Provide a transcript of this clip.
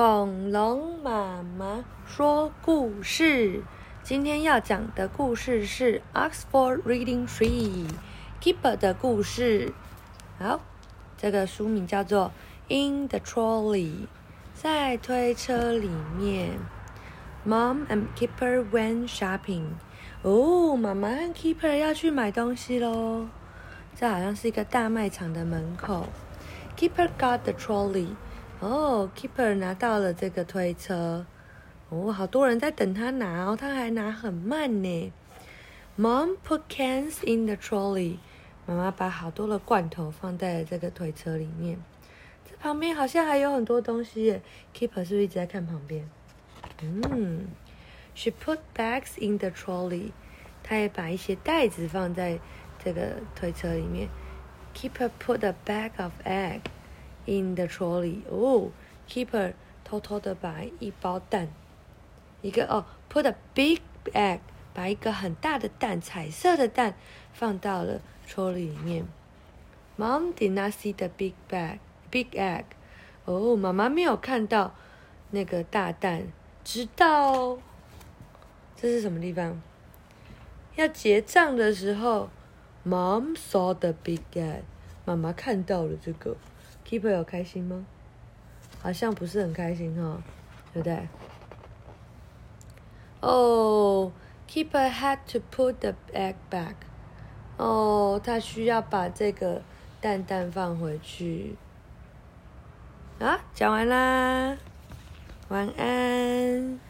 恐龙妈妈说故事。今天要讲的故事是 Oxford Reading Tree Keeper 的故事。好，这个书名叫做《In the Trolley》，在推车里面。Mom and Keeper went shopping。哦，妈妈和 Keeper 要去买东西喽。这好像是一个大卖场的门口。Keeper got the trolley。哦，Keeper 拿到了这个推车。哦，好多人在等他拿哦，他还拿很慢呢。Mom put cans in the trolley。妈妈把好多的罐头放在了这个推车里面。这旁边好像还有很多东西耶。Keeper 是不是一直在看旁边？嗯，She put bags in the trolley。她也把一些袋子放在这个推车里面。Keeper put a bag of egg in the trolley。哦，Keeper 偷偷的把一包蛋，一个哦，put a big egg，把一个很大的蛋，彩色的蛋放到了 trolley 里面。Mom did not see the big bag，big egg。哦，妈妈没有看到那个大蛋，直到这是什么地方？要结账的时候。Mom saw the big egg。妈妈看到了这个，Keeper 有开心吗？好像不是很开心哈，对不对？哦，Keeper had to put the egg back。哦，他需要把这个蛋蛋放回去。啊，讲完啦，晚安。